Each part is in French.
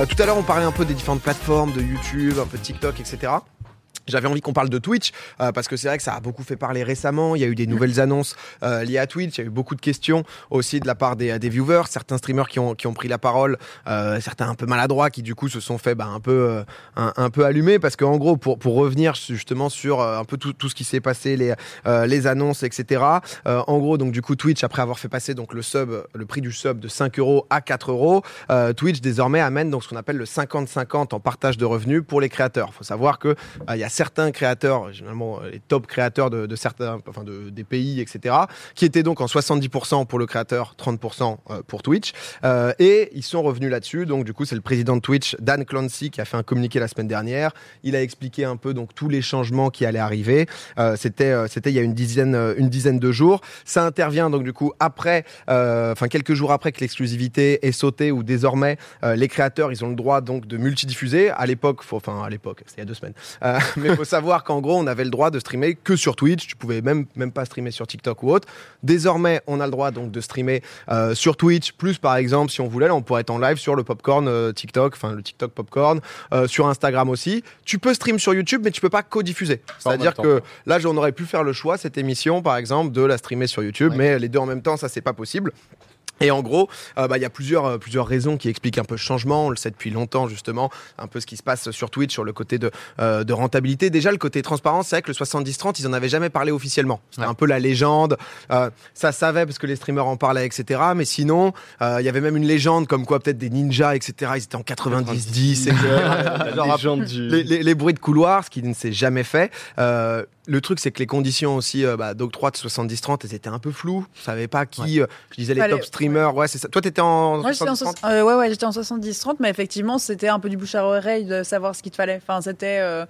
Euh, tout à l'heure, on parlait un peu des différentes plateformes, de YouTube, un peu de TikTok, etc. J'avais envie qu'on parle de Twitch euh, parce que c'est vrai que ça a beaucoup fait parler récemment. Il y a eu des nouvelles annonces euh, liées à Twitch. Il y a eu beaucoup de questions aussi de la part des, des viewers, certains streamers qui ont, qui ont pris la parole, euh, certains un peu maladroits qui du coup se sont fait bah, un peu un, un peu allumer parce qu'en gros pour, pour revenir justement sur un peu tout, tout ce qui s'est passé, les, les annonces, etc. En gros donc du coup Twitch après avoir fait passer donc le sub, le prix du sub de 5 euros à 4 euros, Twitch désormais amène donc ce qu'on appelle le 50-50 en partage de revenus pour les créateurs. Il faut savoir que euh, il y a certains créateurs, généralement euh, les top créateurs de, certains, enfin de, des pays, etc., qui étaient donc en 70% pour le créateur, 30% euh, pour Twitch, Euh, et ils sont revenus là-dessus. Donc du coup, c'est le président de Twitch, Dan Clancy, qui a fait un communiqué la semaine dernière. Il a expliqué un peu donc tous les changements qui allaient arriver. C'était c'était il y a une dizaine une dizaine de jours. Ça intervient donc du coup après, enfin quelques jours après que l'exclusivité est sautée, où désormais les créateurs ils ont le droit donc de multidiffuser. À l'époque, enfin à l'époque, c'était il y a deux semaines. Mais il faut savoir qu'en gros, on avait le droit de streamer que sur Twitch. Tu pouvais même, même pas streamer sur TikTok ou autre. Désormais, on a le droit donc de streamer euh, sur Twitch. Plus, par exemple, si on voulait, là, on pourrait être en live sur le Popcorn euh, TikTok, enfin le TikTok Popcorn, euh, sur Instagram aussi. Tu peux stream sur YouTube, mais tu peux pas co-diffuser. C'est-à-dire que là, on aurait pu faire le choix, cette émission, par exemple, de la streamer sur YouTube, Ouais. mais les deux en même temps, ça, c'est pas possible. Et en gros, euh, bah, il y a plusieurs, euh, plusieurs raisons qui expliquent un peu le changement. On le sait depuis longtemps, justement, un peu ce qui se passe sur Twitch sur le côté de, euh, de rentabilité. Déjà, le côté transparence, c'est vrai que le 70-30, ils en avaient jamais parlé officiellement. C'était Ouais. un peu la légende. Euh, ça savait parce que les streamers en parlaient, etc. Mais sinon, euh, il y avait même une légende comme quoi peut-être des ninjas, etc. Ils étaient en 90-10, etc. Genre, les- les bruits de couloir, ce qui ne s'est jamais fait. Le truc, c'est que les conditions aussi euh, bah, d'octroi de 70-30, elles étaient un peu floues. On savait pas qui. euh, je disais les top streamers. Ouais, c'est ça. Toi, t'étais en Moi, j'étais en, 70-30 soix- euh, ouais, ouais, j'étais en 70-30, mais effectivement, c'était un peu du bouche à oreille de savoir ce qu'il te fallait. Enfin, c'était. euh,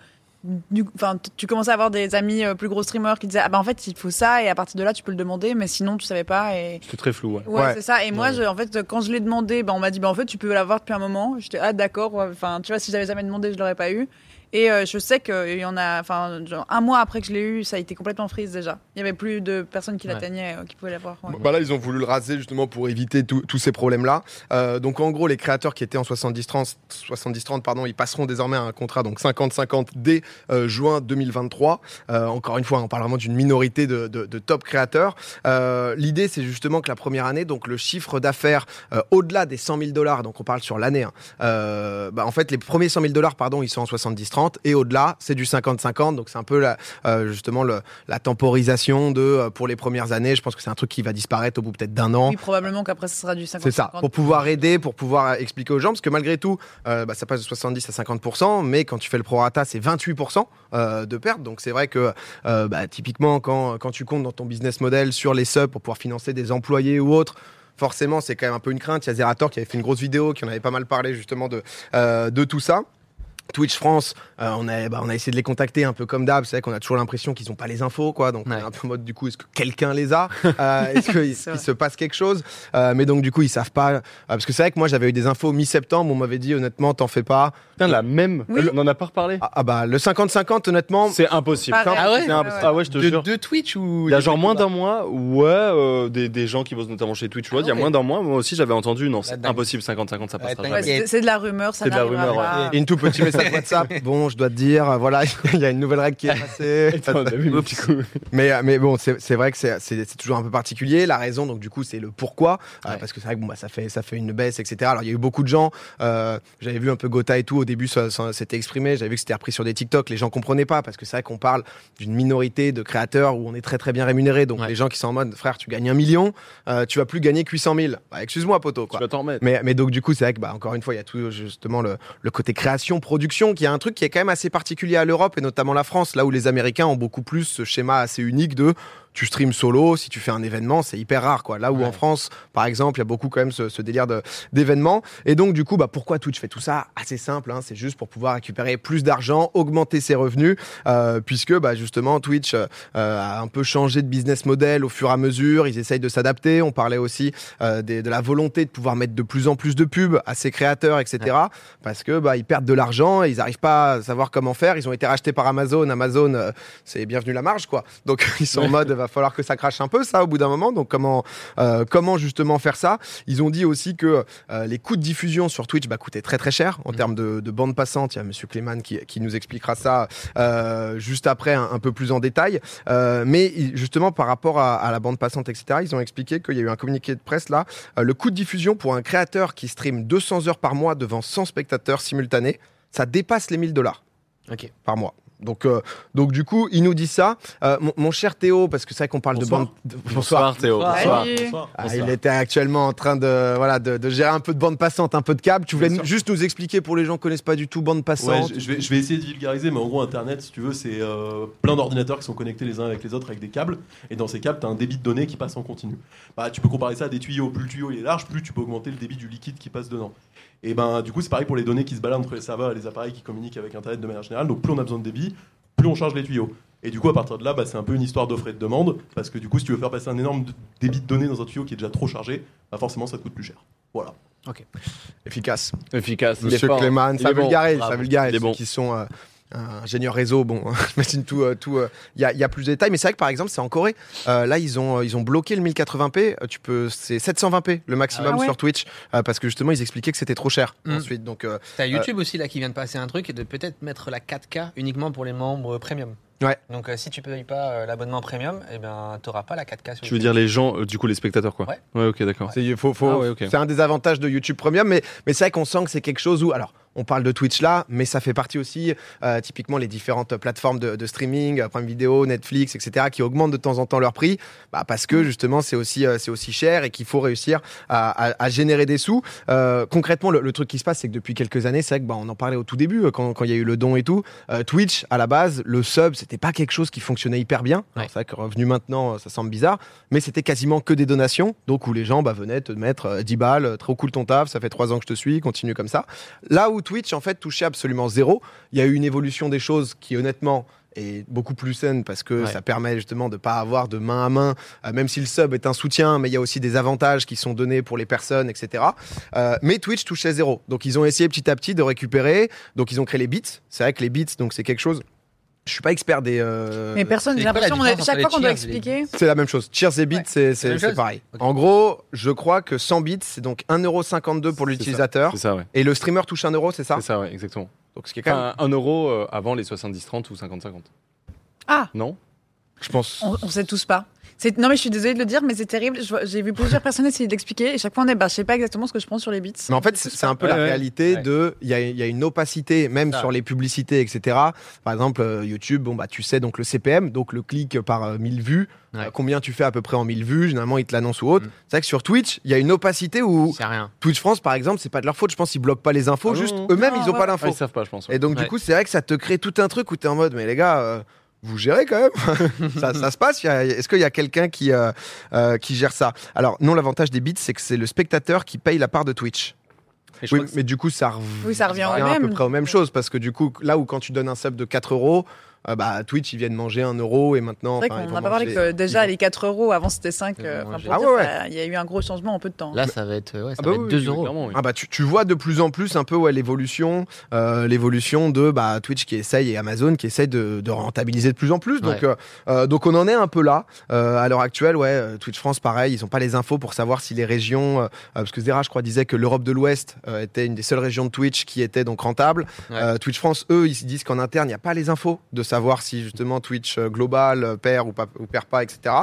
du- Enfin, tu commençais à avoir des amis euh, plus gros streamers qui disaient ah bah en fait il te faut ça et à partir de là tu peux le demander mais sinon tu savais pas et C'était très flou, ouais. ouais, Ouais. c'est ça et moi Ouais. je, en fait quand je l'ai demandé bah, on m'a dit bah en fait tu peux l'avoir depuis un moment j'étais ah d'accord ouais. enfin tu vois si j'avais jamais demandé je l'aurais pas eu et euh, je sais qu'il y en a enfin un mois après que je l'ai eu ça a été complètement freeze déjà il y avait plus de personnes qui Ouais. l'atteignaient euh, qui pouvaient l'avoir ouais. Bah là, ils ont voulu le raser justement pour éviter tous ces problèmes-là. Euh, donc en gros, les créateurs qui étaient en 70-30, 70-30, pardon, ils passeront désormais à un contrat donc 50-50 dès euh, juin 2023. Euh, encore une fois, on parle vraiment d'une minorité de, de- de top créateurs. Euh, L'idée, c'est justement que la première année, donc le chiffre d'affaires euh, au-delà des 100 000 dollars, donc on parle sur l'année. hein, euh, bah, en fait, les premiers 100 000 dollars, pardon, ils sont en 70-30 et au-delà, c'est du 50-50. Donc c'est un peu la, euh, justement le, la temporisation de euh, pour les premières années. Je pense que c'est un truc qui va disparaître au bout peut-être d'un an. oui probablement qu'après ce sera du 50 C'est ça, pour pouvoir aider, pour pouvoir expliquer aux gens, parce que malgré tout, euh, bah, ça passe de 70 à 50%, mais quand tu fais le prorata, c'est 28% euh, de perte. Donc c'est vrai que euh, bah, typiquement, quand, quand tu comptes dans ton business model sur les subs pour pouvoir financer des employés ou autres, forcément, c'est quand même un peu une crainte. Il y a Zerator qui avait fait une grosse vidéo, qui en avait pas mal parlé justement de, euh, de tout ça. Twitch France, euh, on, a, bah, on a essayé de les contacter un peu comme d'hab. C'est vrai qu'on a toujours l'impression qu'ils n'ont pas les infos, quoi. Donc, on est un peu en mode, du coup, est-ce que quelqu'un les a? Euh, Est-ce qu'il se passe quelque chose? Euh, Mais donc, du coup, ils savent pas. euh, parce que c'est vrai que moi, j'avais eu des infos mi-septembre. On m'avait dit, honnêtement, t'en fais pas. Putain, la même. Oui. On en a pas reparlé. Ah, ah bah, le 50-50, honnêtement. C'est impossible. C'est Ah ouais? impossible. Ouais, ouais. Ah ouais, je te de, jure. de Twitch ou Il y a genre moins d'un mois, ouais, euh, des, des gens qui bossent notamment chez Twitch, il y a Ah ouais. moins d'un mois, moi aussi j'avais entendu, non, c'est impossible, 50-50, ça Ouais, passera. Ouais, c'est de la rumeur, ça C'est de la rumeur, ouais. une tout petit message WhatsApp. Bon, je dois te dire, euh, voilà, il y a une nouvelle règle qui est passée. Attends, vu Mais, euh, mais bon, c'est vrai que c'est- toujours un peu particulier. La raison, donc du coup, c'est le pourquoi. euh, parce que c'est vrai que bon, bah, ça, fait, ça fait une baisse, etc. Alors, il y a eu beaucoup de gens. euh, J'avais vu un peu Gotha et tout. Au début, ça, ça s'était exprimé. J'avais vu que c'était repris sur des TikTok. Les gens comprenaient pas parce que c'est vrai qu'on parle d'une minorité de créateurs où on est très très bien rémunéré. Donc, Ouais. les gens qui sont en mode, frère, tu gagnes un million, euh, tu vas plus gagner que 800 000. Bah, Excuse-moi, poteau. Tu Quoi. vas t'en remettre. Mais, mais donc du coup, c'est vrai que bah, encore une fois, il y a tout justement le, le côté création, production, qui est un truc qui est quand même assez particulier à l'Europe et notamment la France, là où les Américains ont beaucoup plus ce schéma assez unique de tu streams solo, si tu fais un événement, c'est hyper rare quoi. Là où Ouais. en France, par exemple, il y a beaucoup quand même ce, ce délire d'événements. Et donc du coup, bah, pourquoi Twitch fait tout ça? Assez simple, hein, c'est juste pour pouvoir récupérer plus d'argent, augmenter ses revenus, euh, puisque bah, justement Twitch euh, a un peu changé de business model au fur et à mesure. Ils essayent de s'adapter. On parlait aussi euh, des- de la volonté de pouvoir mettre de plus en plus de pubs à ses créateurs, etc. Parce que bah, ils perdent de l'argent et ils n'arrivent pas à savoir comment faire. Ils ont été rachetés par Amazon. Amazon, c'est bienvenu la marge, quoi. Donc ils sont en mode, va falloir que ça crache un peu, ça, au bout d'un moment. Donc, comment, euh, comment justement faire ça? Ils ont dit aussi que euh, les coûts de diffusion sur Twitch bah, coûtaient très très cher en Mhm. termes de, de bande passante. Il y a Monsieur Clément qui, qui nous expliquera ça euh, juste après, un, un peu plus en détail. Mais justement, par rapport à, à la bande passante, etc., ils ont expliqué qu'il y a eu un communiqué de presse là. Le coût de diffusion pour un créateur qui stream 200 heures par mois devant 100 spectateurs simultanés, ça dépasse les 1000 dollars par mois. Donc, euh, donc du coup, il nous dit ça. Euh, mon, mon cher Théo, parce que c'est vrai qu'on parle Bonsoir. de bande. de- Bonsoir Théo. Bonsoir. Salut. Ah, il était actuellement en train de, voilà, de, de gérer un peu de bande passante, un peu de câble. Tu voulais nous- juste nous expliquer pour les gens qui connaissent pas du tout bande Ouais, passante. je, je vais, je vais essayer de vulgariser, mais en gros, Internet, si tu veux, c'est euh, plein d'ordinateurs qui sont connectés les uns avec les autres avec des câbles. Et dans ces câbles, tu as un débit de données qui passe en continu. Bah, tu peux comparer ça à des tuyaux. Plus le tuyau il est large, plus tu peux augmenter le débit du liquide qui passe dedans. Et ben, du coup, c'est pareil pour les données qui se baladent entre les serveurs et les appareils qui communiquent avec Internet de manière générale. Donc, plus on a besoin de débit, plus on charge les tuyaux. Et du coup, à partir de là, bah, c'est un peu une histoire d'offre et de demande. Parce que du coup, si tu veux faire passer un énorme débit de données dans un tuyau qui est déjà trop chargé, bah, forcément, ça te coûte plus cher. Voilà. Efficace. Efficace. est Monsieur fort. Clément, ça vulgarise, ça vulgarise. Qui sont euh, ingénieurs réseau, bon, j'imagine tout. euh, tout, euh, Il y, a, il y a plus de détails, mais c'est vrai que par exemple, c'est en Corée. Euh, là, ils ont, euh, ils ont bloqué le 1080p. euh, Tu peux, c'est 720p le maximum Ah ouais sur Twitch, euh, parce que justement, ils expliquaient que c'était trop cher. Mm. Ensuite, donc. euh, T'as YouTube aussi là qui vient de passer un truc et de peut-être mettre la 4K uniquement pour les membres premium. Ouais. Donc euh, si tu payes pas euh, l'abonnement premium, eh ben t'auras pas la 4K sur Tu veux YouTube. dire les gens, euh, du coup les spectateurs quoi Ouais. ok d'accord. C'est faut, faut- Ah ouais, ok. c'est un des avantages de YouTube Premium, mais, mais c'est vrai qu'on sent que c'est quelque chose où, alors, on parle de Twitch là, mais ça fait partie aussi, euh, typiquement, les différentes plateformes de, de streaming, euh, Prime Video, Netflix, etc., qui augmentent de temps en temps leur prix, bah, parce que justement, c'est aussi, euh, c'est aussi cher et qu'il faut réussir à, à- à générer des sous. Euh, concrètement, le, le truc qui se passe, c'est que depuis quelques années, c'est vrai que bah, on en parlait au tout début, quand quand il y a eu le don et tout, Twitch, à la base, le sub, c'était pas quelque chose qui fonctionnait hyper bien. Ouais. C'est vrai que revenu maintenant, ça semble bizarre, mais c'était quasiment que des donations, donc où les gens bah, venaient te mettre euh, 10 balles, trop cool ton taf, ça fait 3 ans que je te suis, continue comme ça. Là où Twitch, en fait, touchait absolument zéro, il y a eu une évolution des choses qui, honnêtement, est beaucoup plus saine parce que Ouais. ça permet justement de pas avoir de main à main, euh, même si le sub est un soutien, mais il y a aussi des avantages qui sont donnés pour les personnes, etc. Euh, mais Twitch touchait zéro. Donc ils ont essayé petit à petit de récupérer. Donc ils ont créé les bits. C'est vrai que les bits, donc c'est quelque chose. Je suis pas expert des. euh, Mais personne, c'est j'ai quoi la l'impression, on a- différence chaque entre fois qu'on doit cheers et les expliquer. C'est la même chose. Cheers et bits, Ouais. c'est- la c'est même c'est chose pareil. Ok. En gros, je crois que 100 bits, c'est donc 1,52€ pour l'utilisateur. C'est ça ouais. Et le streamer touche 1€, euro, c'est ça C'est ça ouais exactement. Donc ce qui est quand même. Enfin, 1 euro euh, avant les 70-30 ou 50-50. Ah, Non? Je pense. on, on sait tous pas. C'est- Non, mais je suis désolée de le dire, mais c'est terrible. J'ai vu plusieurs personnes essayer d'expliquer et chaque fois on est, bah, je sais pas exactement ce que je pense sur les bits. Mais en fait, c'est un peu Ouais, la ouais. réalité Ouais. de. Il y a, il y a une opacité, même sur les publicités, etc. Par exemple, euh, YouTube, bon, bah, tu sais, donc le CPM, donc le clic par euh, 1000 vues, Ouais. euh, combien tu fais à peu près en 1000 vues, généralement, ils te l'annoncent ou autre. Mm. C'est vrai que sur Twitch, il y a une opacité où C'est rien. Twitch France, par exemple, c'est pas de leur faute. Je pense qu'ils bloquent pas les infos, Ah juste eux-mêmes, ils ont ouais. pas Ah, l'info. Ils savent pas je pense. ouais. Et donc, du coup, c'est vrai que ça te crée tout un truc où tu es en mode, mais les gars, euh, vous gérez quand même ça, ça se passe Est-ce qu'il y a quelqu'un qui, euh, euh, qui gère ça? Alors, non, l'avantage des bits, c'est que c'est le spectateur qui paye la part de Twitch. Oui, mais du coup, ça revient, Oui, ça revient au à peu même. près aux mêmes choses parce que du coup, là où quand tu donnes un sub de 4 euros, euh, bah, Twitch, ils viennent manger 1 euro et maintenant. C'est vrai qu'on vont n'a pas parlé manger- que déjà les 4 euros, avant c'était 5. Ils euh, vont enfin, manger. pour Ah dire, ouais, ouais. ça- Il y a eu un gros changement en peu de temps. Là ça va être ouais, ça Ah va bah être oui, 2 oui, euros. oui. Ah bah tu, tu vois de plus en plus un peu ouais, l'évolution euh, l'évolution de bah, Twitch qui essaye et Amazon qui essaye de, de rentabiliser de plus en plus donc, Ouais. euh, euh, donc on en est un peu là Euh, à l'heure actuelle ouais Twitch France pareil ils ont pas les infos pour savoir si les régions euh, parce que Zera je crois disait que l'Europe de l'Ouest euh, était une des seules régions de Twitch qui était donc rentable Ouais. Euh, Twitch France eux ils se disent qu'en interne il n'y a pas les infos de savoir si justement Twitch euh, global euh, perd ou, pas, ou perd pas etc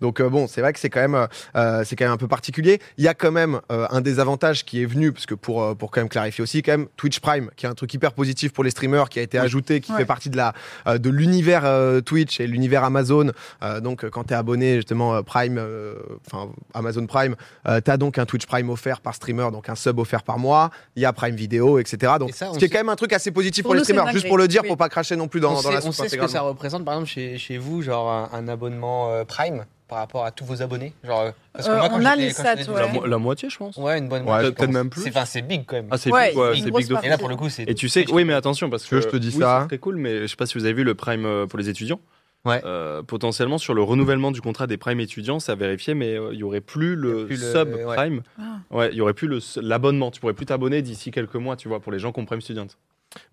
donc euh, bon c'est vrai que c'est quand même euh, c'est quand même un peu particulier. Il y a quand même euh, un désavantage qui est venu, parce que pour, euh, pour quand même clarifier aussi, quand même, Twitch Prime, qui est un truc hyper positif pour les streamers, qui a été ajouté, qui Ouais. fait partie de la euh, de l'univers euh, Twitch et l'univers Amazon. Euh, donc, euh, quand tu es abonné justement euh, Prime, euh, enfin Amazon Prime, tu as donc un Twitch Prime offert par streamer, donc un sub offert par mois. Il y a Prime Vidéo, etc. Donc, Et ça, ce qui est quand même un truc assez positif pour, Pour les streamers. Juste pour le dire, Oui. pour pas cracher non plus dans, on dans sait, la on sait ce que ça représente par exemple chez, chez vous, genre un, un abonnement euh, Prime par rapport à tous vos abonnés? Genre, euh, parce que Euh, moi, quand on a les quand stats, ouais. La, étudiant- mo- la moitié je pense. Ouais, une bonne Ouais, moitié, peut-être même plus. C'est- big quand même. Ah c'est Ouais, big, ouais, big de. Et là, pour le coup, c'est. Et tu sais, oui, mais attention, parce que. je te dis oui, ça C'est très cool, mais je sais pas si vous avez vu le Prime pour les étudiants. Ouais. Euh, potentiellement, sur le renouvellement du contrat des Prime étudiants, ça a vérifié, mais euh, il y aurait plus le, plus sub ouais. Prime. Ah. Ouais, il y aurait plus le- l'abonnement. Tu pourrais plus t'abonner d'ici quelques mois, tu vois, pour les gens qui ont Prime Student.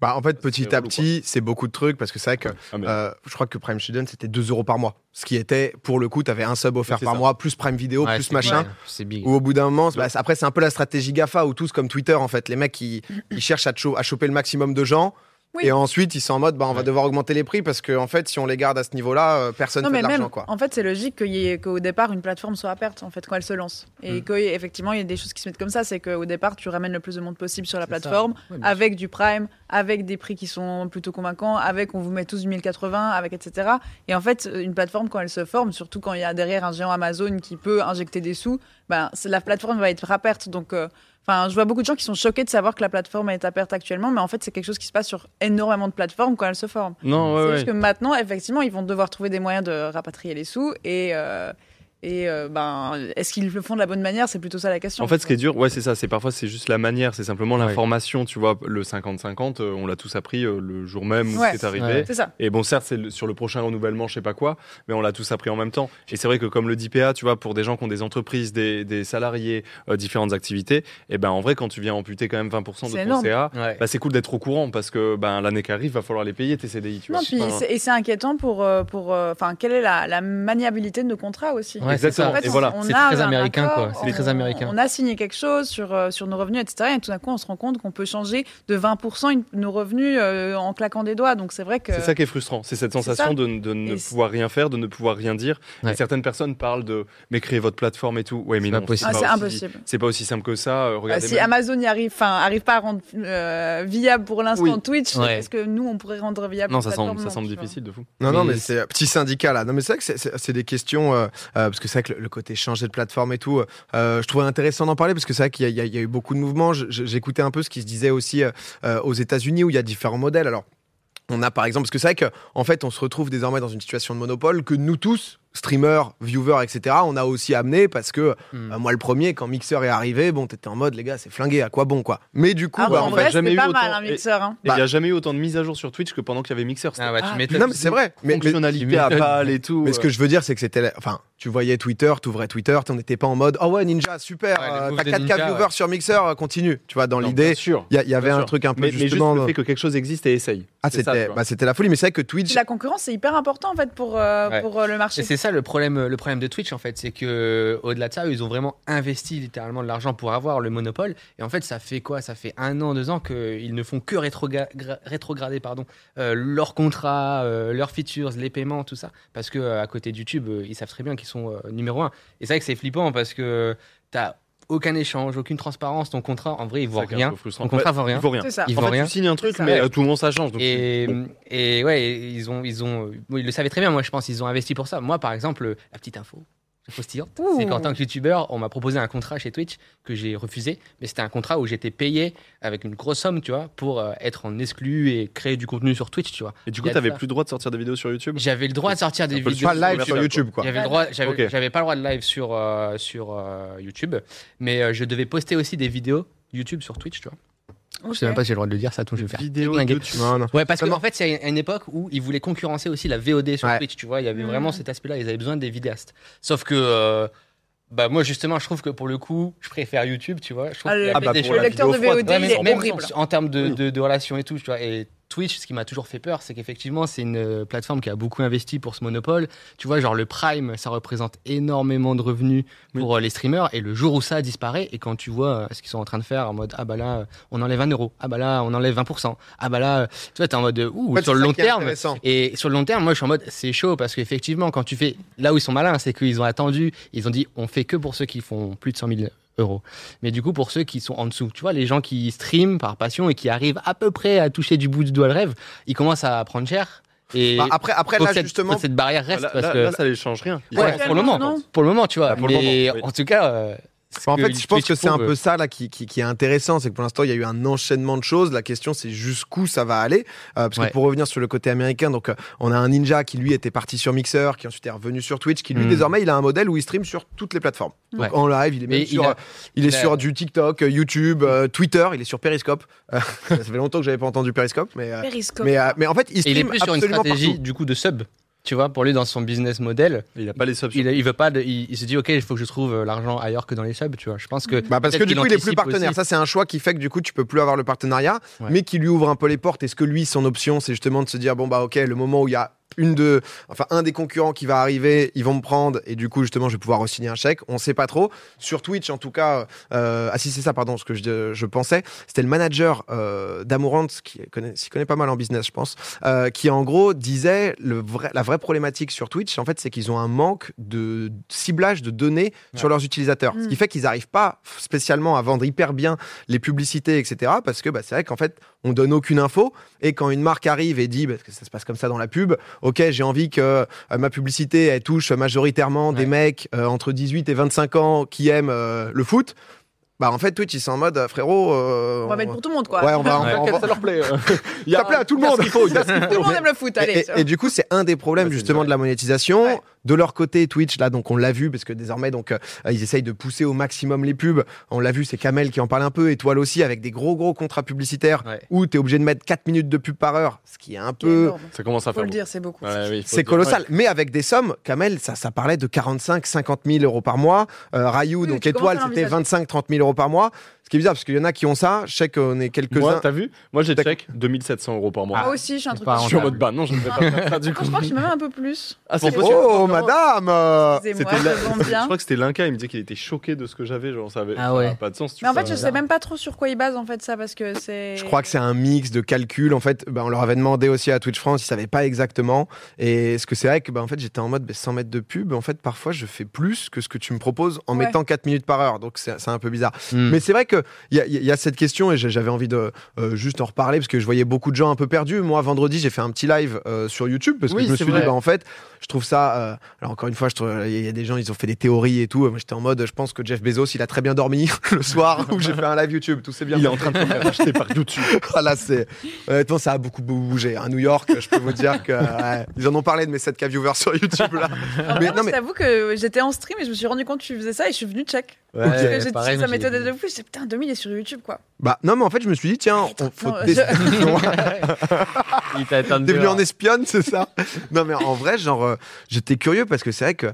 Bah, en fait, petit à petit, c'est beaucoup de trucs parce que c'est vrai que Ah, mais- euh, je crois que Prime Student c'était 2 euros par mois. Ce qui était, pour le coup, tu avais un sub offert par ça. mois, plus Prime Vidéo, Ouais, plus machin. big, C'est big. Ou au bout d'un moment, bah, après, c'est un peu la stratégie GAFA ou tous comme Twitter en fait. Les mecs, ils, ils cherchent à, te cho- à choper le maximum de gens. Oui. Et ensuite, ils sont en mode, bah, on va Ouais. devoir augmenter les prix parce que, en fait, si on les garde à ce niveau-là, euh, personne ne fait mais de l'argent, même, quoi. en fait, c'est logique qu'il y ait- qu'au départ, une plateforme soit à perte, en fait, quand elle se lance. Et Mm. qu'effectivement, il y a des choses qui se mettent comme ça. C'est qu'au départ, tu ramènes le plus de monde possible sur la plateforme, Ouais, avec du Prime, avec des prix qui sont plutôt convaincants, avec on vous met tous du 1080, avec etc. Et en fait, une plateforme, quand elle se forme, surtout quand il y a derrière un géant Amazon qui peut injecter des sous, ben, la plateforme va être à perte. Donc, euh, Enfin, je vois beaucoup de gens qui sont choqués de savoir que la plateforme est à perte actuellement, mais en fait, c'est quelque chose qui se passe sur énormément de plateformes quand elles se forment. Non, ouais, c'est ouais. juste que maintenant, effectivement, ils vont devoir trouver des moyens de rapatrier les sous et. euh, et euh, ben, est-ce qu'ils le font de la bonne manière? C'est plutôt ça la question. En fait, ce qui est dur, ouais, c'est ça. C'est parfois c'est juste la manière, c'est simplement Ouais. l'information. Tu vois, le 50-50, euh, on l'a tous appris euh, le jour même où Ouais. c'est arrivé. Ouais. C'est ça. Et bon, certes, c'est sur le prochain renouvellement, je sais pas quoi, mais on l'a tous appris en même temps. Et c'est vrai que comme le dit PA, tu vois, pour des gens qui ont des entreprises, des, des salariés, euh, différentes activités, et ben en vrai, quand tu viens amputer quand même 20% de ton. CA, Ouais. bah, c'est cool d'être au courant parce que ben l'année qui arrive, va falloir les payer tes CDI. Tu Non, vois. puis Enfin, c'est- et c'est inquiétant pour, pour, euh, enfin, quelle est la, la maniabilité de nos contrats aussi? Ouais, c'est Exactement. ça. En fait, Et on- voilà. on C'est très américain, accord, quoi. C'est on- très américain. On a signé quelque chose sur, euh, sur nos revenus, etc. Et tout d'un coup, on se rend compte qu'on peut changer de 20% une- nos revenus euh, en claquant des doigts. Donc c'est vrai que. C'est ça qui est frustrant, c'est cette sensation de, de ne Et pouvoir rien faire, de ne pouvoir rien dire. Ouais. Et certaines personnes parlent de mais créer votre plateforme et tout. Ouais, mais C'est non. Ah, c'est aussi- impossible. C'est pas aussi simple que ça. euh, Euh, regardez si même- Amazon y arrive, enfin, arrive pas à rendre euh, viable pour l'instant Oui. Twitch, Ouais. est-ce que nous on pourrait rendre viable Non, ça semble, ça semble difficile de fou. Non, non, Mais c'est un petit syndicat là. Non, mais c'est vrai que c'est- des questions, parce que c'est vrai que le, côté changer de plateforme et tout, euh, je trouvais intéressant d'en parler parce que c'est vrai qu'il y, a- eu beaucoup de mouvements. J'écoutais un peu ce qui se disait aussi euh, euh, aux États-Unis où il y a différents modèles. Alors, on a par exemple, parce que c'est vrai qu'en en fait, on se retrouve désormais dans une situation de monopole que nous tous, streamers, viewers, etc., on a aussi amené parce que Hmm. euh, moi, le premier, quand Mixer est arrivé, bon, t'étais en mode, les gars, c'est flingué, à quoi bon, quoi. Mais du coup, Ah, bah, bon, en en fait, vrai, jamais eu pas autant- mal un et- mixeur. hein. Il n'y Bah- a jamais eu autant de mises à jour sur Twitch que pendant qu'il y avait Mixer. Ah ouais, tu Ah, non, mais c'est vrai. Mais, mais- fonctionnalité à balle et tout. Mais ce que je veux dire, c'est que c'était. la- Enfin, tu voyais Twitter, tu ouvrais Twitter, on n'était pas en mode Oh ouais, Ninja, super, Ouais, euh, t'as de 4K Ninja, viewers ouais. sur Mixer, euh, continue. Tu vois, dans l'idée, il y, avait un sûr. truc un peu Mais, mais juste justement. le fait que quelque chose existe et essaye. ah, c'était bah, c'était la folie. Mais c'est vrai que Twitch. La concurrence, c'est hyper important en fait pour, euh, pour euh, le marché. Le problème, le problème de Twitch en fait, c'est que au-delà de ça, ils ont vraiment investi littéralement de l'argent pour avoir le monopole. Et en fait, ça fait quoi? Ça fait un an, deux ans qu'ils ne font que rétrograder pardon, euh, leurs contrats, euh, leurs features, les paiements, tout ça. Parce que euh, à côté de YouTube, ils savent très bien qu'ils sont numéro un. Et c'est vrai que c'est flippant parce que t'as aucun échange, aucune transparence. Ton contrat, en vrai, il vaut rien. Ton contrat Ouais, vaut rien. Il vaut rien. Ça. Il En vaut fait, rien. tu signes un truc, mais euh, tout le monde ça change. donc Et, bon. et ouais, ils ont, ils ont, ils le savaient très bien. Moi, je pense, ils ont investi pour ça. Moi, par exemple, la petite info, postillante, Ouh. c'est qu'en tant que youtubeur, on m'a proposé un contrat chez Twitch que j'ai refusé. Mais c'était un contrat où j'étais payé avec une grosse somme, tu vois, pour euh, être en exclu et créer du contenu sur Twitch, tu vois. Et du coup, t'avais plus le droit de sortir des vidéos sur YouTube? J'avais le droit de sortir des vidéos. Pas live sur YouTube, quoi. J'avais le droit, j'avais, Ok. j'avais pas le droit de live sur, euh, sur euh, YouTube, mais euh, je devais poster aussi des vidéos YouTube sur Twitch, tu vois. Je sais même pas si j'ai le droit de le dire, ça, tout, je vais faire. Vidéo. YouTube. Non, non. Ouais, parce qu'en fait, il y a une époque où ils voulaient concurrencer aussi la VOD sur Ouais. Twitch, tu vois. Il y avait Mhm. vraiment cet aspect-là, ils avaient besoin des vidéastes. Sauf que, euh, bah, moi, justement, je trouve que pour le coup, je préfère YouTube, tu vois. Je trouve Ah, a Ah bah, des pour le choses- la lecteur de. VOD, Ouais, il est horrible. en, en termes de, de, de relations et tout, tu vois. Et Twitch, ce qui m'a toujours fait peur, c'est qu'effectivement, c'est une euh, plateforme qui a beaucoup investi pour ce monopole. Tu vois, genre le Prime, ça représente énormément de revenus pour euh, les streamers. Et le jour où ça disparaît, et quand tu vois euh, ce qu'ils sont en train de faire en mode ah bah là, on enlève 1 euro, ah bah là, on enlève 20%, ah bah là, tu vois, t'es en mode ouh, En fait, sur c'est le long terme. Et sur le long terme, moi, je suis en mode, c'est chaud parce qu'effectivement, quand tu fais, là où ils sont malins, c'est qu'ils ont attendu, ils ont dit, on fait que pour ceux qui font plus de 100 000 euros. Mais du coup, pour ceux qui sont en dessous, tu vois, les gens qui streament par passion et qui arrivent à peu près à toucher du bout du doigt le rêve, ils commencent à prendre cher. Et Bah, après, après là, cette, justement. cette barrière reste Là, parce là- que. là, ça les change rien. Ouais, pour le moment, non. pour le moment, tu vois. Bah, mais moment, oui. en tout cas, euh, en fait, je pense que c'est un peu ça là qui, qui, qui est intéressant, c'est que pour l'instant il y a eu un enchaînement de choses. La question c'est jusqu'où ça va aller, Euh, parce Ouais. que pour revenir sur le côté américain, donc euh, on a un ninja qui lui était parti sur Mixer, qui ensuite est revenu sur Twitch, qui lui Mm. désormais il a un modèle où il stream sur toutes les plateformes. Donc Ouais. en live, il est il sur, a- euh, il est il a- sur du TikTok, euh, YouTube, euh, Twitter, il est sur Periscope. Euh, ça fait longtemps que j'avais pas entendu Periscope, mais euh, Periscope. mais, euh, mais en fait il Et il est stream plus sur une stratégie partout. du coup de sub. Tu vois, pour lui, dans son business model, Il a pas les subs. il, il veut pas. de- il, il se dit, ok, il faut que je trouve euh, l'argent ailleurs que dans les subs. Tu vois, je pense que. Bah parce que du coup, il est plus partenaire. aussi. Ça, c'est un choix qui fait que du coup, tu peux plus avoir le partenariat, Ouais. mais qui lui ouvre un peu les portes. Est-ce que lui, son option, c'est justement de se dire bon bah ok, le moment où il y a une de, enfin un des concurrents qui va arriver, ils vont me prendre et du coup justement, je vais pouvoir re-signer un chèque. On sait pas trop. Sur Twitch, en tout cas, euh, ah si c'est ça, pardon, ce que je, je pensais, c'était le manager euh, d'Amourant qui connaît, s'y connaît pas mal en business, je pense, euh, qui en gros disait le vrai, la vraie problématique sur Twitch, en fait, c'est qu'ils ont un manque de ciblage de données sur leurs utilisateurs, ce Mm. qui fait qu'ils n'arrivent pas spécialement à vendre hyper bien les publicités, etc. Parce que bah, c'est vrai qu'en fait, on donne aucune info. Et quand une marque arrive et dit, parce que ça se passe comme ça dans la pub, ok, j'ai envie que euh, ma publicité elle touche majoritairement des mecs euh, entre 18 et 25 ans qui aiment euh, le foot. Bah en fait Twitch ils sont en mode frérot euh, On va mettre pour tout le monde, quoi. ouais on va, Ouais. on va- ça leur plaît. Il y a- ça plaît à tout le monde faut, il Tout le monde aime le foot, allez. et, et- et du coup, c'est un des problèmes c'est justement de la monétisation. Ouais. De leur côté, Twitch, là, donc on l'a vu parce que désormais, donc euh, ils essayent de pousser au maximum les pubs. On l'a vu, c'est Kamel qui en parle un peu, Étoile aussi, avec des gros gros contrats publicitaires Ouais. où tu es obligé de mettre 4 minutes de pub par heure, ce qui est un peu énorme. Ça commence à Faut faire. le beaucoup. dire, c'est beaucoup. Ouais, oui, faut c'est le colossal, mais avec des sommes, Kamel, ça, ça parlait de 45, 50 000 euros par mois. Euh, Rayou, Oui, donc Étoile, c'était l'envisager. 25, 30 000 euros par mois. Ce qui est bizarre, parce qu'il y en a qui ont ça. Je sais qu'on est quelques-uns. Moi, t'as vu Moi, j'ai check 2700 euros par mois. Moi aussi, je suis un truc. je suis en mode bah non, je ne vais pas faire ça du Ah, coup. Je crois que je suis même un peu plus. Ah, c'est Oh, possible. Oh, madame C'était la- je crois que c'était Linka, il me disait qu'il était choqué de ce que j'avais, genre ça avait Ah pas de sens. tu Mais en fait, je sais même pas trop sur quoi ils basent en fait ça parce que c'est. Je crois que c'est un mix de calculs. En fait, ben, on leur avait demandé aussi à Twitch France, ils savaient pas exactement. Et ce que c'est vrai que ben, en fait, j'étais en mode ben, sans mettre de pub. En fait, parfois, je fais plus que ce que tu me proposes en mettant 4 minutes par heure. Donc, c'est un peu bizarre. Hmm. Mais c'est vrai qu'il y, a- il y a cette question et j'avais envie de euh, juste en reparler parce que je voyais beaucoup de gens un peu perdus. Moi, vendredi, j'ai fait un petit live euh, sur YouTube parce que Oui, je me suis vrai. dit, bah, en fait, je trouve ça. euh, alors, encore une fois, il y a des gens, ils ont fait des théories et tout. Moi, j'étais en mode, je pense que Jeff Bezos, il a très bien dormi le soir où j'ai fait un live YouTube. Tout s'est bien Il est en train de se faire acheter par YouTube. Voilà, c'est. Honnêtement, ça a beaucoup bougé. À New York, je peux vous dire que. ouais, ils en ont parlé de mes 7K viewers sur YouTube là. Alors, mais non, je mais- t'avoue que j'étais en stream et je me suis rendu compte que tu faisais ça et je suis venu check. Ouais, j'ai- pareil, ça m'étonnait de plus. J'ai dit, putain, 2000 est sur YouTube quoi. Bah, non, mais en fait, je me suis dit, tiens, on faut non, tester. Il t'a T'es venu en espionne, c'est ça? Non, mais en vrai, genre, euh, j'étais curieux parce que c'est vrai que.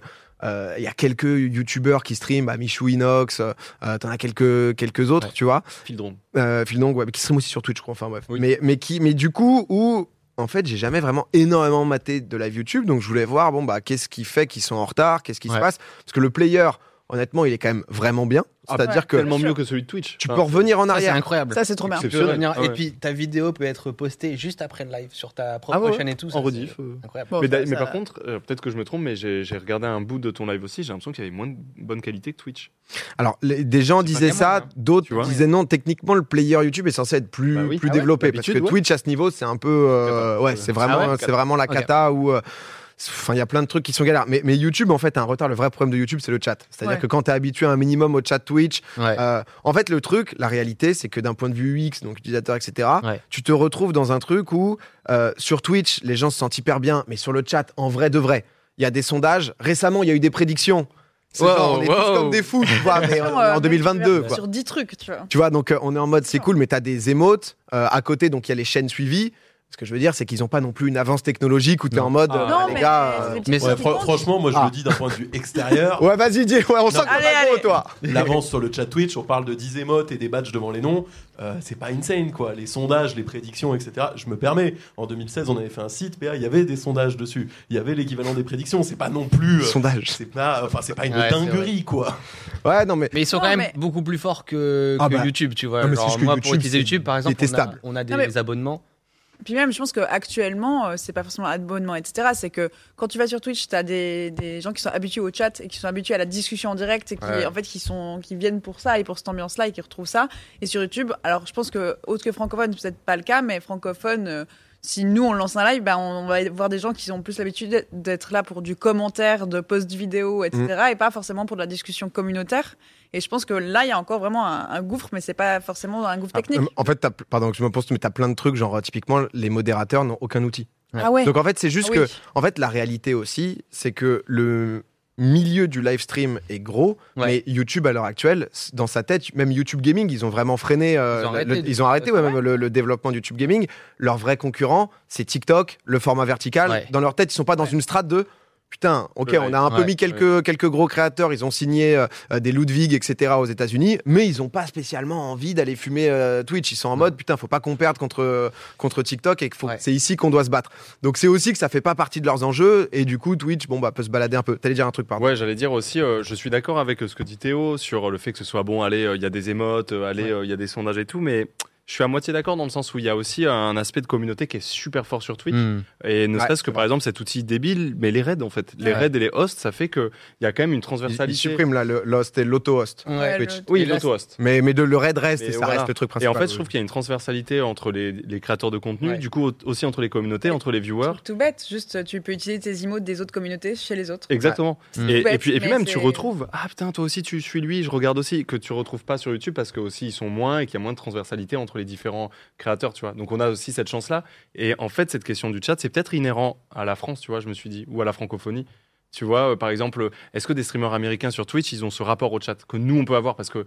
euh, Il y a quelques youtubeurs qui streament, bah, Michou Inox, euh, t'en as quelques, quelques autres, Ouais. tu vois. Fildron. Euh, Phil Dong, ouais, mais qui stream aussi sur Twitch, je crois. Enfin bref. Oui. Mais, mais, qui, mais du coup, où en fait, j'ai jamais vraiment énormément maté de live YouTube, donc je voulais voir, bon, bah, qu'est-ce qui fait qu'ils sont en retard, qu'est-ce qui se passe? Parce que le player, honnêtement, il est quand même vraiment bien. Ah, C'est-à-dire ouais. que Tellement mieux que celui de Twitch. tu Enfin, peux revenir en Ça, c'est arrière. incroyable. Ça, c'est trop bien. Tu peux Exceptionnel. revenir- Ah Et puis ta vidéo peut être postée juste après le live sur ta propre Ah ouais, chaîne et tout. ça, en rediff. euh. Incroyable. Bon, mais, ça- par contre, euh, peut-être que je me trompe, mais j'ai regardé un bout de ton live aussi. J'ai l'impression qu'il y avait moins de bonne qualité que Twitch. Alors, les- des gens disaient ça, bien. d'autres disaient non. Techniquement, le player YouTube est censé être plus, Bah oui. plus Ah ouais, développé parce que. Twitch à ce niveau, c'est un peu, euh, ouais, c'est vraiment, c'est vraiment la cata où. Enfin, il y a plein de trucs qui sont galères. Mais, mais YouTube, en fait, a un retard. Le vrai problème de YouTube, c'est le chat. C'est-à-dire Ouais. que quand tu es habitué un minimum au chat Twitch, Ouais. Euh, en fait, le truc, la réalité, c'est que d'un point de vue UX, donc utilisateur, etc., Ouais. tu te retrouves dans un truc où euh, sur Twitch, les gens se sentent hyper bien, mais sur le chat, en vrai de vrai, il y a des sondages. Récemment, il y a eu des prédictions. C'est Wow, genre, on est tous comme des fous, tu vois, mais on est Euh, en 2022. Quoi. Sur 10 trucs, tu vois. Tu vois, donc euh, on est en mode c'est cool, mais tu as des émotes euh, à côté, donc il y a les chaînes suivies. Ce que je veux dire, c'est qu'ils n'ont pas non plus une avance technologique où tu es Non. en mode, Ah, euh, Non, les mais gars. euh, mais Ouais, franchement, moi je Ah. le dis d'un point de vue extérieur. Ouais, vas-y, dis, ouais, on sent que Allez, t'es allez. toi. L'avance sur le chat Twitch, on parle de 10 émotes et des badges devant les noms, euh, c'est pas insane quoi. Les sondages, les prédictions, etc. Je me permets, en 2016, on avait fait un site, PA, il y avait des sondages dessus. Il y avait l'équivalent des prédictions, c'est pas non plus. euh, Sondage. c'est pas, enfin, c'est pas une Ouais, dinguerie quoi. Ouais, non, mais. Mais ils sont Non, quand même mais- beaucoup plus forts que, Ah que bah. YouTube, tu vois. Non, mais c'est Genre, moi, YouTube, pour utiliser YouTube, par exemple, on a, détestable. on a des abonnements. Puis même, je pense qu'actuellement, euh, c'est pas forcément abonnement, etc. C'est que quand tu vas sur Twitch, tu as des, des gens qui sont habitués au chat et qui sont habitués à la discussion en direct et qui, Ouais. en fait, qui, sont, qui viennent pour ça et pour cette ambiance-là et qui retrouvent ça. Et sur YouTube, alors je pense que, autre que francophone, c'est peut-être pas le cas, mais francophone, euh, si nous on lance un live, ben, on va voir des gens qui ont plus l'habitude d'être là pour du commentaire, de post vidéo, etc. Mm. Et pas forcément pour de la discussion communautaire. Et je pense que là, il y a encore vraiment un, un gouffre, mais c'est pas forcément un gouffre technique. Euh, En fait, t'as- pardon que je me pose, mais t'as plein de trucs, genre typiquement, les modérateurs n'ont aucun outil. Ah ouais. Donc en fait, c'est juste Ah oui. que, en fait, la réalité aussi, c'est que le milieu du live stream est gros, Ouais. mais YouTube à l'heure actuelle, dans sa tête, même YouTube Gaming, ils ont vraiment freiné, euh, Ils ont arrêté le- de- ils ont arrêté Ah ouais, même le, le développement de YouTube Gaming. Leur vrai concurrent, c'est TikTok, le format vertical. Ouais. Dans leur tête, ils sont pas dans une strate de Putain, ok, on a un peu mis quelques, quelques gros créateurs, ils ont signé euh, euh, des Ludwig, etc. aux États-Unis, mais ils ont pas spécialement envie d'aller fumer euh, Twitch. Ils sont en mode, putain, faut pas qu'on perde contre, contre TikTok et que c'est ici qu'on doit se battre. Donc c'est aussi que ça fait pas partie de leurs enjeux et du coup, Twitch, bon, bah, peut se balader un peu. T'allais dire un truc, pardon. Ouais, j'allais dire aussi, euh, je suis d'accord avec ce que dit Théo sur le fait que ce soit bon, allez, il y a des émotes, allez, il y a des sondages et tout, mais je suis à moitié d'accord dans le sens où il y a aussi un aspect de communauté qui est super fort sur Twitch. Hmm. Et ne Ouais, serait-ce que par exemple cet outil débile, mais les raids en fait, les Ouais. raids et les hosts, ça fait qu'il y a quand même une Ils, ils transversalité. suppriment là l'host et l'auto-host. Ouais. Oui, Et l'auto-host. Mais, mais de le raid reste Mais et ça voilà. reste le truc Et principal. en fait, je trouve qu'il y a une transversalité entre les, les créateurs de contenu, Ouais. du coup au- aussi entre les communautés, entre les viewers. Truc tout bête, juste tu peux utiliser tes emotes des autres communautés chez les autres. Exactement. Mm. Et, Bête, et puis, et puis même, tu retrouves, ah putain, toi aussi tu suis lui, je regarde aussi, que tu retrouves pas sur YouTube parce que aussi ils sont moins et qu'il y a moins de transversalité entre les différents créateurs, tu vois. Donc on a aussi cette chance-là. Et en fait, cette question du chat, c'est peut-être inhérent à la France, tu vois, je me suis dit, ou à la francophonie. Tu vois, euh, par exemple, est-ce que des streamers américains sur Twitch, ils ont ce rapport au chat que nous on peut avoir? Parce que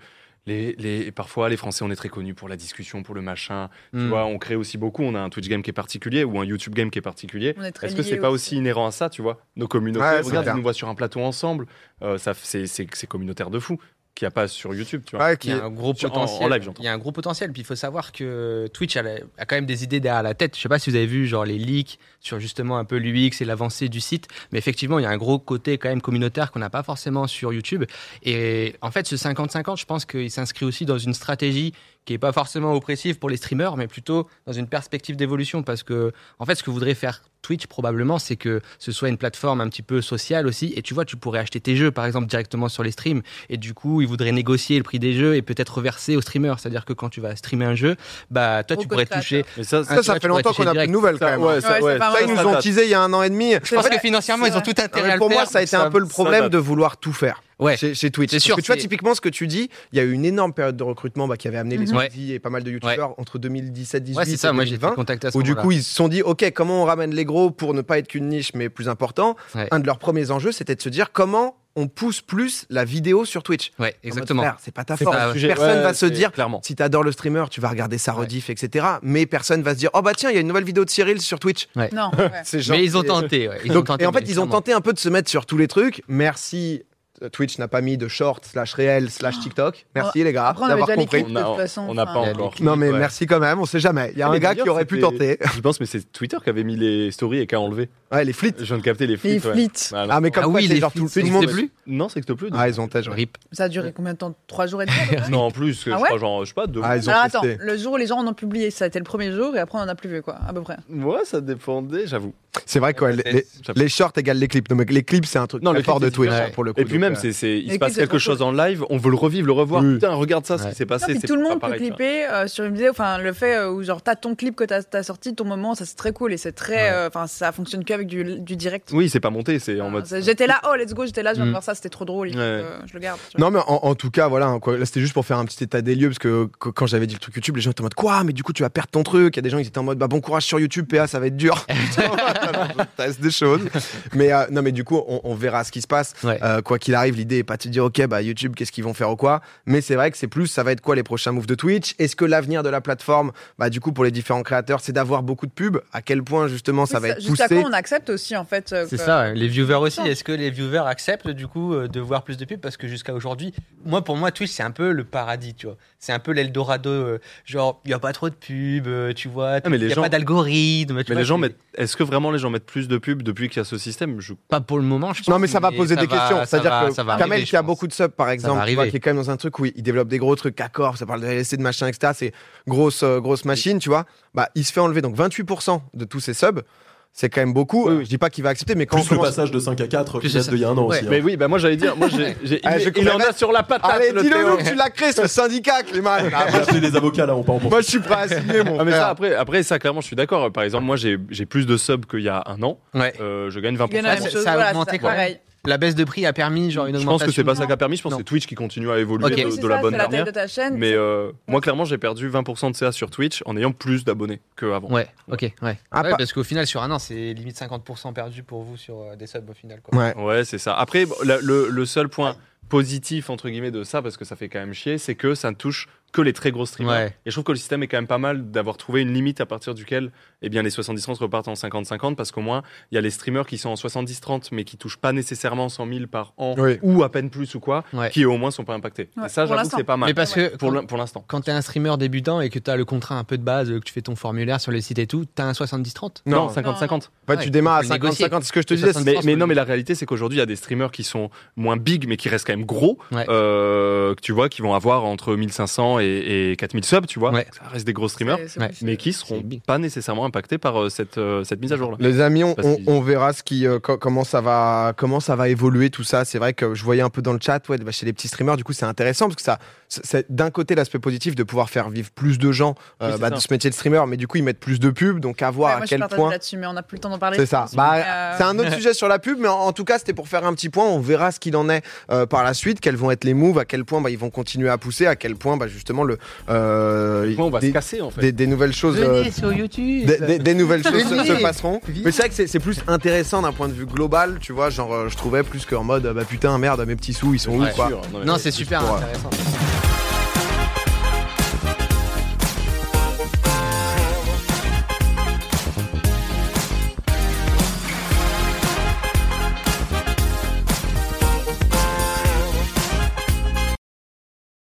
les, les, parfois les Français on est très connus pour la discussion, pour le machin. Tu Hmm. vois, on crée aussi beaucoup. On a un Twitch game qui est particulier ou un YouTube game qui est particulier. On est Est-ce que c'est pas aussi inhérent à ça, tu vois? Nos communautés, Ouais, regarde, ils nous voient sur un plateau ensemble, euh, ça, c'est, c'est, c'est communautaire de fou, qu'il n'y a pas sur YouTube, tu vois. Ouais, Il qui y est- a un gros Sur- potentiel. en live, j'entends. il y a un gros potentiel. Puis il faut savoir que Twitch a, la- a quand même des idées derrière la tête. Je sais pas si vous avez vu genre les leaks sur justement un peu l'UX et l'avancée du site, mais effectivement il y a un gros côté quand même communautaire qu'on n'a pas forcément sur YouTube. Et en fait ce 50-50, je pense qu'il s'inscrit aussi dans une stratégie qui est pas forcément oppressive pour les streamers, mais plutôt dans une perspective d'évolution. Parce que en fait ce que voudrait faire Twitch probablement, c'est que ce soit une plateforme un petit peu sociale aussi. Et tu vois, tu pourrais acheter tes jeux par exemple directement sur les streams. Et du coup, ils voudraient négocier le prix des jeux et peut-être reverser aux streamers. C'est-à-dire que quand tu vas streamer un jeu, bah toi Au tu pourrais toucher. Mais ça, Ah, Ça, fait longtemps qu'on a plus de nouvelles quand ça- même. ouais, ça- Ouais, Ça, ils nous ont teasé il y a un an et demi. Je pense que financièrement, ils ont tout intérêt mais à le pour moi, ça a été un peu le problème de vouloir tout faire Ouais. chez, chez Twitch. C'est Parce sûr, que tu vois, typiquement, ce que tu dis, il y a eu une énorme période de recrutement bah, qui avait amené les Mhm. Squeezie et pas mal de youtubeurs entre 2017, 2018 Ouais, c'est ça. et Moi, j'ai été 2020. contacté à ce Où du coup, ils se sont dit, OK, comment on ramène les gros pour ne pas être qu'une niche, mais plus important Ouais. Un de leurs premiers enjeux, c'était de se dire comment on pousse plus la vidéo sur Twitch. Ouais, exactement. C'est pas ta force. pas Personne ouais, va se dire, clairement. si t'adores le streamer, tu vas regarder sa rediff, etc. Mais personne va se dire, oh bah tiens, il y a une nouvelle vidéo de Cyril sur Twitch. Non, ouais. Mais ils ont tenté. ouais, ils Donc, ont tenté, et en fait, ils ont tenté un peu de se mettre sur tous les trucs. Merci. Euh, Twitch n'a pas mis de short slash réel slash TikTok. Merci les gars d'avoir compris. clips, On a- de toute façon. on n'a pas a encore. Non mais Ouais. merci quand même, on sait jamais. Il y a Ah, un gars qui aurait pu tenter. Je pense, mais c'est Twitter qui avait mis les stories et qui a enlevé. Ouais, les flits. Je viens de capter les Les flits. ouais. flits. Voilà. Ah mais comme Ah quoi, oui, c'est les genre flits, tout, ça tout le monde. plus Non, c'est que plus. Ah ils ont ouais. Rip. Ça a duré combien de temps? Trois jours et demi Non, en plus, que Ah je ouais crois, genre, je sais pas, deux Ah, ils ont Alors attends, le jour où les gens en ont publié, ça a été le premier jour et après on en a plus vu quoi, à peu près. Ouais, ça dépendait, j'avoue. C'est vrai que ouais, les, les- les shorts égale les clips. Non, mais les clips c'est un truc Non, très les fort de Twitch pour le coup. Et puis même, euh, c'est, c'est, il Les se passe quelque chose cool. en live, on veut le revivre, le revoir. Oui. Putain, regarde ça, ce qui s'est Non, passé. puis c'est tout le monde peut clipper euh, sur une vidéo. Enfin, le fait euh, où genre t'as ton clip que t'as as sorti, ton moment, ça c'est très cool et c'est très. euh, Enfin, ça fonctionne qu'avec du, du direct. Oui, c'est pas monté, c'est en Enfin, mode. J'étais là, oh let's go, j'étais là, je viens de Mm. voir ça, c'était trop drôle. Ouais. que je le garde. Non mais en, en tout cas voilà hein, quoi. là c'était juste pour faire un petit état des lieux parce que quand j'avais dit le truc YouTube les gens étaient en mode quoi mais du coup tu vas perdre ton truc il y a des gens ils étaient en mode bah bon courage sur YouTube PA ça va être dur teste des choses mais euh, non mais du coup on, on verra ce qui se passe Ouais. Euh, quoi qu'il arrive l'idée est pas de se dire ok bah YouTube qu'est-ce qu'ils vont faire ou quoi mais c'est vrai que c'est plus ça va être quoi les prochains moves de Twitch? Est-ce que l'avenir de la plateforme bah du coup pour les différents créateurs c'est d'avoir beaucoup de pubs? À quel point justement ça Oui, va être poussé? Quand on accepte aussi en fait. euh, C'est que- ça, les viewers aussi. Est-ce que les viewers acceptent du coup euh, de voir plus de pubs? Parce que jusqu'à aujourd'hui, moi pour moi, Twitch c'est un peu le paradis, tu vois. C'est un peu l'Eldorado. euh, genre, il n'y a pas trop de pubs, tu vois. Ah, mais Il les n'y a gens- pas d'algorithme. Mais vois, les gens mettent. Est-ce que vraiment les gens mettent plus de pubs depuis qu'il y a ce système? Je- Pas pour le moment, je pense. Non, mais ça va poser des va- questions. ça C'est-à-dire va- que ça va Kamel, arriver, qui a beaucoup de subs, par exemple, tu vois, arriver. qui est quand même dans un truc où il développe des gros trucs, accord, ça parle de LSD, de machin, etc. C'est grosse, grosse machine, tu vois. Bah, il se fait enlever donc 28% de tous ses subs. C'est quand même beaucoup. Oui, oui. Je dis pas qu'il va accepter, mais quand Plus on le commence- passage de 5 à 4 Plus qui date d'il y a un an Ouais. aussi. hein. Mais oui, bah moi j'allais dire, moi j'ai, j'ai- Ah, il, je il en a sur la patate. Allez, le dis-le nous que tu l'as créé, ce syndicat, Clément. Ah, J'ai appelé les avocats là, on part en moi, je suis prêt à signer, mon Ah, mais ça, frère. après, après, ça, clairement, je suis d'accord. Par exemple, moi, j'ai, j'ai plus de subs qu'il y a un an. Ouais. Euh, je gagne 20%. Il y en a la ça- même chose, ça a augmenté pareil. La baisse de prix a permis genre une Je pense augmentation que c'est pas ça qui a permis. Je pense Non. que c'est Twitch qui continue à évoluer de, Oui, de la ça, bonne c'est la taille manière. de ta chaîne. Mais euh, moi, clairement, j'ai perdu 20% de CA sur Twitch en ayant plus d'abonnés qu'avant. Ouais, ok, ouais. Ah, pas- Parce qu'au final, sur un an, c'est limite 50% perdu pour vous sur euh, des subs au final. Quoi. Ouais. Ouais, c'est ça. Après, bon, la- le, le seul point positif, entre guillemets, de ça, parce que ça fait quand même chier, c'est que ça ne touche que les très gros streamers. Ouais. Et je trouve que le système est quand même pas mal d'avoir trouvé une limite à partir duquel eh bien, les 70-30 repartent en 50-50, parce qu'au moins, il y a les streamers qui sont en 70-30, mais qui touchent pas nécessairement 100 000 par an, Oui. ou à peine plus ou quoi, Ouais. qui au moins sont pas impactés. Ouais, et ça, j'avoue que c'est pas mal. Mais parce que Pour l'instant. quand t'es un streamer débutant et que t'as le contrat un peu de base, que tu fais ton formulaire sur les sites et tout, t'as un 70-30. Non, Non. 50-50. Ouais, Ouais, tu démarres à faut le négocier. 50-50. Ce que je te C'est disais, 60. c'est- Mais, non, mais la réalité, c'est qu'aujourd'hui, il y a des streamers qui sont moins big, mais qui restent quand même gros, Ouais. euh, que tu vois, qui vont avoir entre 1500 et, et 4000 subs, tu vois. Ouais. Ça reste des gros streamers, Ouais. mais qui seront pas nécessairement impactés par euh, cette, euh, cette mise à jour-là. Les amis, on, verra ce qui, euh, co- comment ça va, comment ça va évoluer tout ça. C'est vrai que je voyais un peu dans le chat, ouais, bah, chez les petits streamers, du coup, c'est intéressant parce que ça, c'est- d'un côté l'aspect positif de pouvoir faire vivre plus de gens euh, Oui, bah, de ce métier de streamer, mais du coup, ils mettent plus de pubs, donc à voir Ouais, à moi, je quel point. là-dessus, mais on n'a plus le temps d'en parler. C'est ça. Bah, euh, C'est un autre sujet sur la pub, mais en, en tout cas, c'était pour faire un petit point. On verra ce qu'il en est euh, par la suite, quels vont être les moves, à quel point bah, ils vont continuer à pousser, à quel point bah, justement le euh, on va des, se casser, en fait. des- des nouvelles choses. euh, sur YouTube. des, des- des nouvelles choses se, passeront. Mais c'est vrai que c'est- plus intéressant d'un point de vue global, tu vois. Genre, euh, je trouvais plus qu'en mode, euh, bah putain, merde, mes petits sous, ils sont Ouais. où, quoi. Sûr, non, c'est super pour, euh, intéressant.